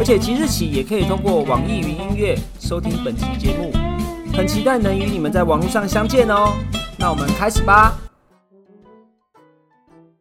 而且即日起也可以通过网易云音乐收听本期节目，很期待能与你们在网络上相见哦。那我们开始吧。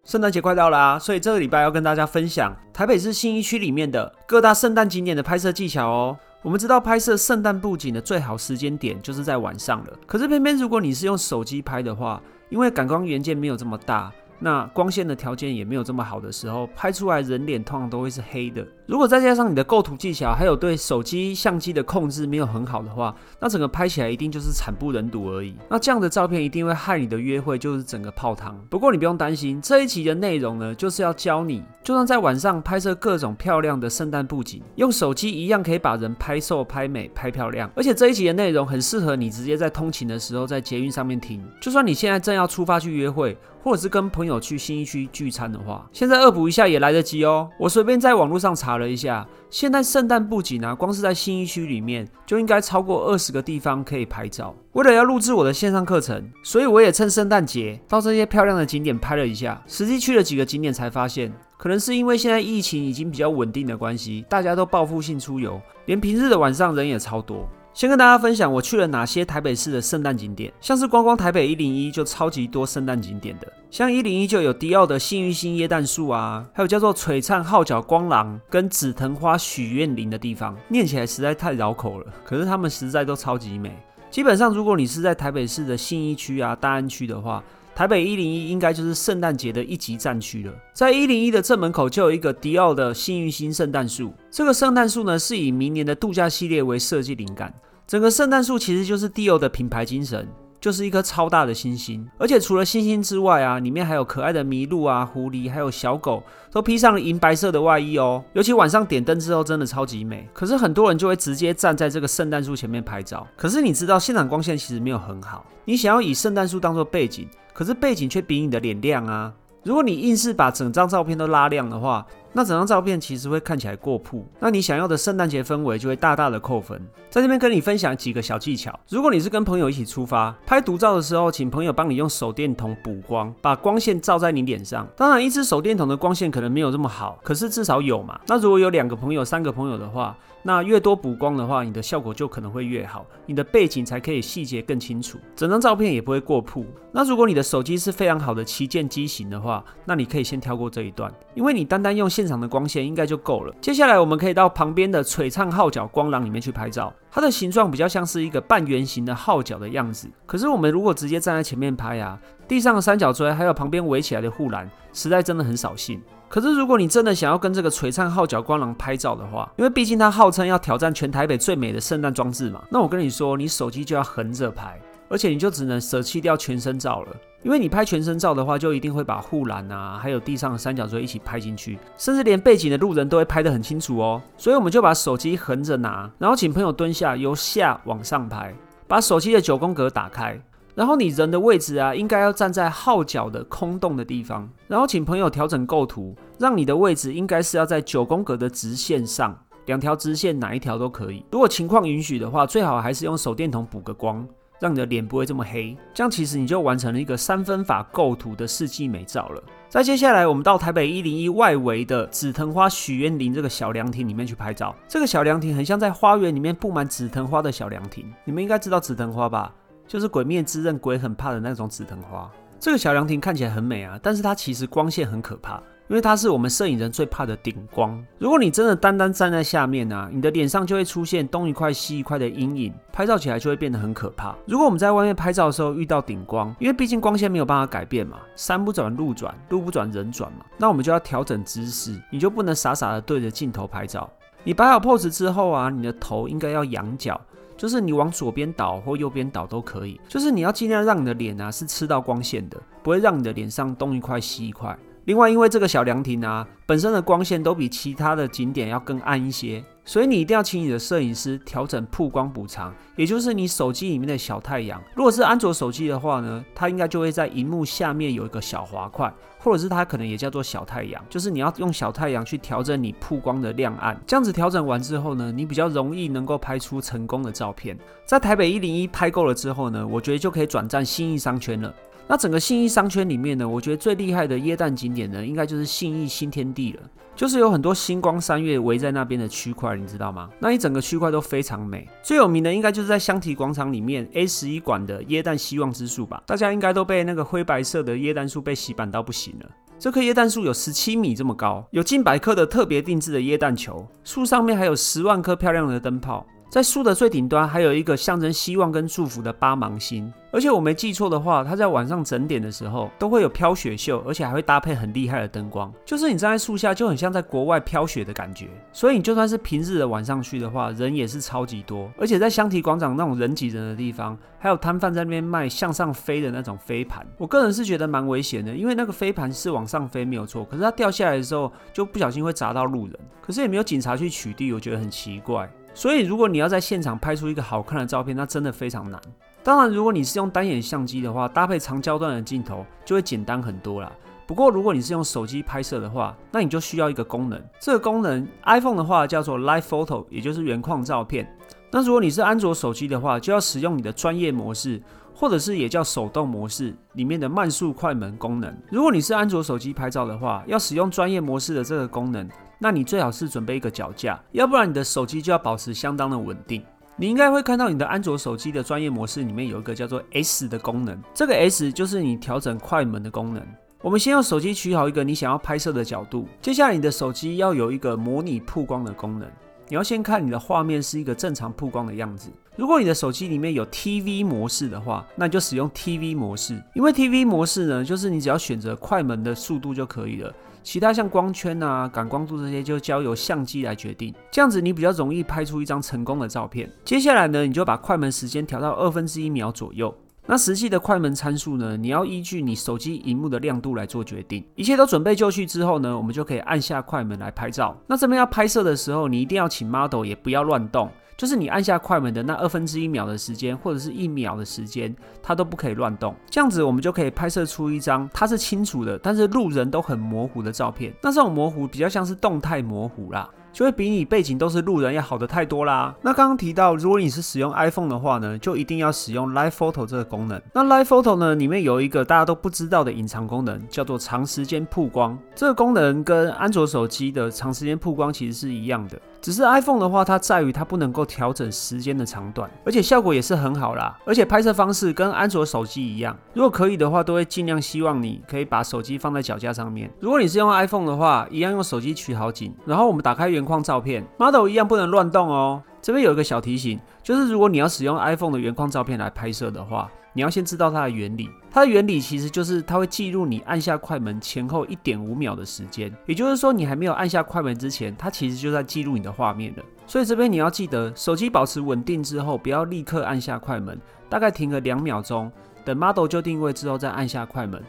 圣诞节快到了啊，所以这个礼拜要跟大家分享台北市信义区里面的各大圣诞景点的拍摄技巧哦。我们知道拍摄圣诞布景的最好时间点就是在晚上了，可是偏偏如果你是用手机拍的话，因为感光元件没有这么大。那光线的条件也没有这么好的时候，拍出来人脸通常都会是黑的。如果再加上你的构图技巧，还有对手机相机的控制没有很好的话，那整个拍起来一定就是惨不忍睹而已。那这样的照片一定会害你的约会就是整个泡汤。不过你不用担心，这一期的内容呢，就是要教你，就算在晚上拍摄各种漂亮的圣诞布景，用手机一样可以把人拍瘦、拍美、拍漂亮。而且这一集的内容很适合你直接在通勤的时候在捷运上面听。就算你现在正要出发去约会。或者是跟朋友去新一区聚餐的话，现在恶补一下也来得及哦。我随便在网络上查了一下，现在圣诞布景啊，光是在新一区里面就应该超过二十个地方可以拍照。为了要录制我的线上课程，所以我也趁圣诞节到这些漂亮的景点拍了一下。实际去了几个景点才发现，可能是因为现在疫情已经比较稳定的关系，大家都报复性出游，连平日的晚上人也超多。先跟大家分享我去了哪些台北市的圣诞景点，像是观光台北一零一就超级多圣诞景点的，像一零一就有迪奥的幸运星椰蛋树啊，还有叫做璀璨号角光廊跟紫藤花许愿林的地方，念起来实在太绕口了，可是他们实在都超级美。基本上如果你是在台北市的信义区啊、大安区的话，台北一零一应该就是圣诞节的一级战区了。在一零一的正门口就有一个迪奥的幸运星圣诞树，这个圣诞树呢是以明年的度假系列为设计灵感。整个圣诞树其实就是迪奥的品牌精神，就是一颗超大的星星。而且除了星星之外啊，里面还有可爱的麋鹿啊、狐狸，还有小狗，都披上了银白色的外衣哦。尤其晚上点灯之后，真的超级美。可是很多人就会直接站在这个圣诞树前面拍照。可是你知道现场光线其实没有很好，你想要以圣诞树当做背景，可是背景却比你的脸亮啊。如果你硬是把整张照片都拉亮的话，那整张照片其实会看起来过曝，那你想要的圣诞节氛围就会大大的扣分。在这边跟你分享几个小技巧，如果你是跟朋友一起出发拍独照的时候，请朋友帮你用手电筒补光，把光线照在你脸上。当然，一支手电筒的光线可能没有这么好，可是至少有嘛。那如果有两个朋友、三个朋友的话，那越多补光的话，你的效果就可能会越好，你的背景才可以细节更清楚，整张照片也不会过曝。那如果你的手机是非常好的旗舰机型的话，那你可以先跳过这一段，因为你单单用。现场的光线应该就够了。接下来我们可以到旁边的璀璨号角光廊里面去拍照，它的形状比较像是一个半圆形的号角的样子。可是我们如果直接站在前面拍啊，地上的三角锥还有旁边围起来的护栏，实在真的很扫兴。可是如果你真的想要跟这个璀璨号角光廊拍照的话，因为毕竟它号称要挑战全台北最美的圣诞装置嘛，那我跟你说，你手机就要横着拍。而且你就只能舍弃掉全身照了，因为你拍全身照的话，就一定会把护栏啊，还有地上的三角锥一起拍进去，甚至连背景的路人都会拍得很清楚哦。所以我们就把手机横着拿，然后请朋友蹲下，由下往上拍，把手机的九宫格打开，然后你人的位置啊，应该要站在号角的空洞的地方，然后请朋友调整构图，让你的位置应该是要在九宫格的直线上，两条直线哪一条都可以。如果情况允许的话，最好还是用手电筒补个光。让你的脸不会这么黑，这样其实你就完成了一个三分法构图的世纪美照了。再接下来，我们到台北一零一外围的紫藤花许愿林这个小凉亭里面去拍照。这个小凉亭很像在花园里面布满紫藤花的小凉亭。你们应该知道紫藤花吧？就是鬼灭之刃鬼很怕的那种紫藤花。这个小凉亭看起来很美啊，但是它其实光线很可怕。因为它是我们摄影人最怕的顶光。如果你真的单单站在下面呢，你的脸上就会出现东一块西一块的阴影，拍照起来就会变得很可怕。如果我们在外面拍照的时候遇到顶光，因为毕竟光线没有办法改变嘛，山不转路转，路不转人转嘛，那我们就要调整姿势，你就不能傻傻的对着镜头拍照。你摆好 pose 之后啊，你的头应该要仰角，就是你往左边倒或右边倒都可以，就是你要尽量让你的脸啊是吃到光线的，不会让你的脸上东一块西一块。另外，因为这个小凉亭啊，本身的光线都比其他的景点要更暗一些。所以你一定要请你的摄影师调整曝光补偿，也就是你手机里面的小太阳。如果是安卓手机的话呢，它应该就会在荧幕下面有一个小滑块，或者是它可能也叫做小太阳，就是你要用小太阳去调整你曝光的亮暗。这样子调整完之后呢，你比较容易能够拍出成功的照片。在台北一零一拍够了之后呢，我觉得就可以转战新义商圈了。那整个信义商圈里面呢，我觉得最厉害的耶诞景点呢，应该就是信义新天地了。就是有很多星光三月围在那边的区块，你知道吗？那一整个区块都非常美。最有名的应该就是在香缇广场里面 A 十一馆的椰蛋希望之树吧？大家应该都被那个灰白色的椰蛋树被洗版到不行了。这棵椰蛋树有十七米这么高，有近百棵的特别定制的椰蛋球，树上面还有十万颗漂亮的灯泡。在树的最顶端还有一个象征希望跟祝福的八芒星，而且我没记错的话，它在晚上整点的时候都会有飘雪秀，而且还会搭配很厉害的灯光，就是你站在树下就很像在国外飘雪的感觉。所以你就算是平日的晚上去的话，人也是超级多。而且在香堤广场那种人挤人的地方，还有摊贩在那边卖向上飞的那种飞盘，我个人是觉得蛮危险的，因为那个飞盘是往上飞没有错，可是它掉下来的时候就不小心会砸到路人，可是也没有警察去取缔，我觉得很奇怪。所以，如果你要在现场拍出一个好看的照片，那真的非常难。当然，如果你是用单眼相机的话，搭配长焦段的镜头就会简单很多啦。不过，如果你是用手机拍摄的话，那你就需要一个功能。这个功能，iPhone 的话叫做 Live Photo，也就是原框照片。那如果你是安卓手机的话，就要使用你的专业模式。或者是也叫手动模式里面的慢速快门功能。如果你是安卓手机拍照的话，要使用专业模式的这个功能，那你最好是准备一个脚架，要不然你的手机就要保持相当的稳定。你应该会看到你的安卓手机的专业模式里面有一个叫做 S 的功能，这个 S 就是你调整快门的功能。我们先用手机取好一个你想要拍摄的角度，接下来你的手机要有一个模拟曝光的功能。你要先看你的画面是一个正常曝光的样子。如果你的手机里面有 TV 模式的话，那你就使用 TV 模式。因为 TV 模式呢，就是你只要选择快门的速度就可以了，其他像光圈啊、感光度这些就交由相机来决定。这样子你比较容易拍出一张成功的照片。接下来呢，你就把快门时间调到二分之一秒左右。那实际的快门参数呢？你要依据你手机荧幕的亮度来做决定。一切都准备就绪之后呢，我们就可以按下快门来拍照。那这边要拍摄的时候，你一定要请 model 也不要乱动，就是你按下快门的那二分之一秒的时间，或者是一秒的时间，它都不可以乱动。这样子我们就可以拍摄出一张它是清楚的，但是路人都很模糊的照片。那这种模糊比较像是动态模糊啦。就会比你背景都是路人要好的太多啦。那刚刚提到，如果你是使用 iPhone 的话呢，就一定要使用 Live Photo 这个功能。那 Live Photo 呢，里面有一个大家都不知道的隐藏功能，叫做长时间曝光。这个功能跟安卓手机的长时间曝光其实是一样的。只是 iPhone 的话，它在于它不能够调整时间的长短，而且效果也是很好啦。而且拍摄方式跟安卓手机一样，如果可以的话，都会尽量希望你可以把手机放在脚架上面。如果你是用 iPhone 的话，一样用手机取好景，然后我们打开原原框照片，model 一样不能乱动哦。这边有一个小提醒，就是如果你要使用 iPhone 的原框照片来拍摄的话。你要先知道它的原理，它的原理其实就是它会记录你按下快门前后一点五秒的时间，也就是说你还没有按下快门之前，它其实就在记录你的画面了。所以这边你要记得，手机保持稳定之后，不要立刻按下快门，大概停个两秒钟，等 model 就定位之后再按下快门。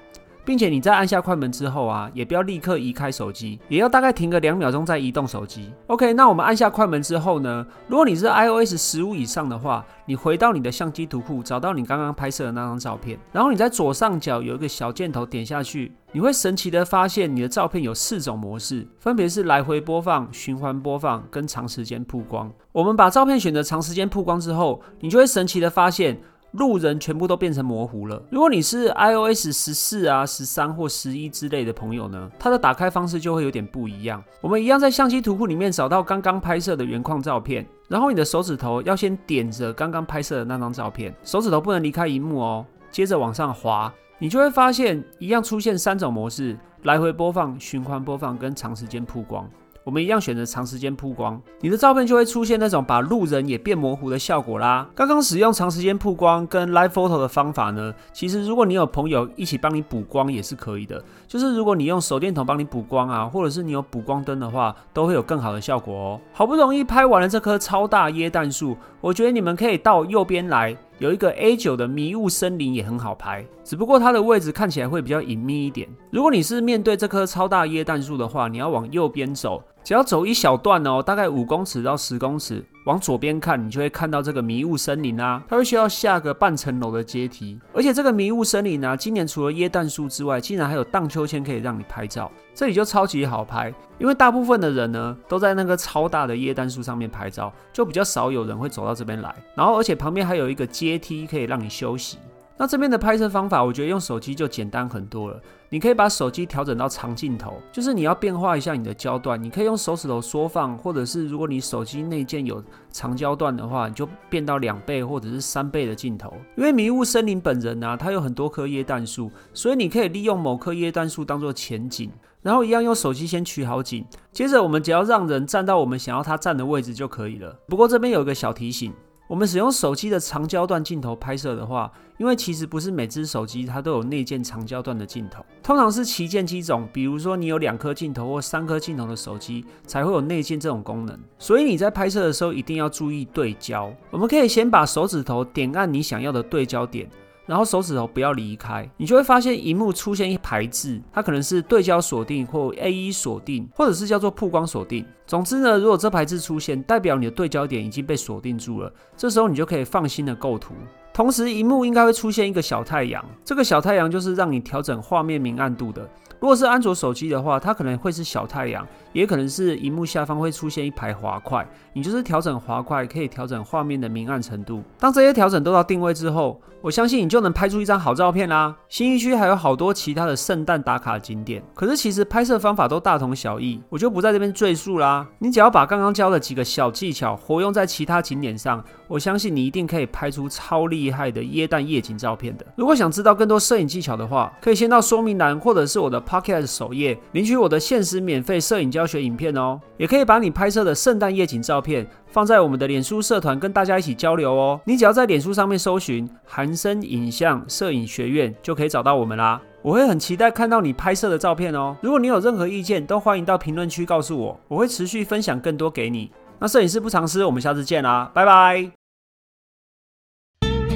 并且你在按下快门之后啊，也不要立刻移开手机，也要大概停个两秒钟再移动手机。OK，那我们按下快门之后呢，如果你是 iOS 十五以上的话，你回到你的相机图库，找到你刚刚拍摄的那张照片，然后你在左上角有一个小箭头点下去，你会神奇的发现你的照片有四种模式，分别是来回播放、循环播放跟长时间曝光。我们把照片选择长时间曝光之后，你就会神奇的发现。路人全部都变成模糊了。如果你是 iOS 十四啊、十三或十一之类的朋友呢，它的打开方式就会有点不一样。我们一样在相机图库里面找到刚刚拍摄的原框照片，然后你的手指头要先点着刚刚拍摄的那张照片，手指头不能离开荧幕哦。接着往上滑，你就会发现一样出现三种模式：来回播放、循环播放跟长时间曝光。我们一样选择长时间曝光，你的照片就会出现那种把路人也变模糊的效果啦。刚刚使用长时间曝光跟 Live Photo 的方法呢，其实如果你有朋友一起帮你补光也是可以的。就是如果你用手电筒帮你补光啊，或者是你有补光灯的话，都会有更好的效果哦。好不容易拍完了这棵超大椰蛋树，我觉得你们可以到右边来。有一个 A 九的迷雾森林也很好拍，只不过它的位置看起来会比较隐秘一点。如果你是面对这棵超大椰蛋树的话，你要往右边走，只要走一小段哦，大概五公尺到十公尺，往左边看，你就会看到这个迷雾森林啊。它会需要下个半层楼的阶梯，而且这个迷雾森林啊，今年除了椰蛋树之外，竟然还有荡秋千可以让你拍照。这里就超级好拍，因为大部分的人呢都在那个超大的椰蛋树上面拍照，就比较少有人会走到这边来。然后，而且旁边还有一个阶梯可以让你休息。那这边的拍摄方法，我觉得用手机就简单很多了。你可以把手机调整到长镜头，就是你要变化一下你的焦段，你可以用手指头缩放，或者是如果你手机内建有长焦段的话，你就变到两倍或者是三倍的镜头。因为迷雾森林本人呢，它有很多棵椰蛋树，所以你可以利用某棵椰蛋树当做前景，然后一样用手机先取好景，接着我们只要让人站到我们想要他站的位置就可以了。不过这边有一个小提醒。我们使用手机的长焦段镜头拍摄的话，因为其实不是每只手机它都有内建长焦段的镜头，通常是旗舰机种，比如说你有两颗镜头或三颗镜头的手机才会有内建这种功能。所以你在拍摄的时候一定要注意对焦。我们可以先把手指头点按你想要的对焦点。然后手指头不要离开，你就会发现荧幕出现一排字，它可能是对焦锁定或 A E 锁定，或者是叫做曝光锁定。总之呢，如果这排字出现，代表你的对焦点已经被锁定住了，这时候你就可以放心的构图。同时，荧幕应该会出现一个小太阳，这个小太阳就是让你调整画面明暗度的。如果是安卓手机的话，它可能会是小太阳，也可能是荧幕下方会出现一排滑块，你就是调整滑块，可以调整画面的明暗程度。当这些调整都到定位之后，我相信你就能拍出一张好照片啦。新一区还有好多其他的圣诞打卡景点，可是其实拍摄方法都大同小异，我就不在这边赘述啦。你只要把刚刚教的几个小技巧活用在其他景点上，我相信你一定可以拍出超厉厉害的椰蛋夜景照片的。如果想知道更多摄影技巧的话，可以先到说明栏或者是我的。Pocket 首页领取我的限时免费摄影教学影片哦，也可以把你拍摄的圣诞夜景照片放在我们的脸书社团跟大家一起交流哦。你只要在脸书上面搜寻“韩生影像摄影学院”就可以找到我们啦。我会很期待看到你拍摄的照片哦。如果你有任何意见，都欢迎到评论区告诉我，我会持续分享更多给你。那摄影师不藏私，我们下次见啦，拜拜。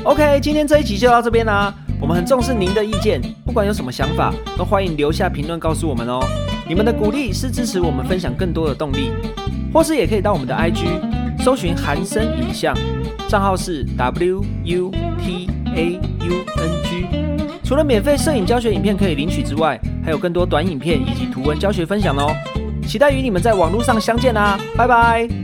OK，今天这一集就到这边啦。我们很重视您的意见，不管有什么想法，都欢迎留下评论告诉我们哦。你们的鼓励是支持我们分享更多的动力，或是也可以到我们的 IG 搜寻韩生影像，账号是 W U T A U N G。除了免费摄影教学影片可以领取之外，还有更多短影片以及图文教学分享哦。期待与你们在网络上相见啦，拜拜。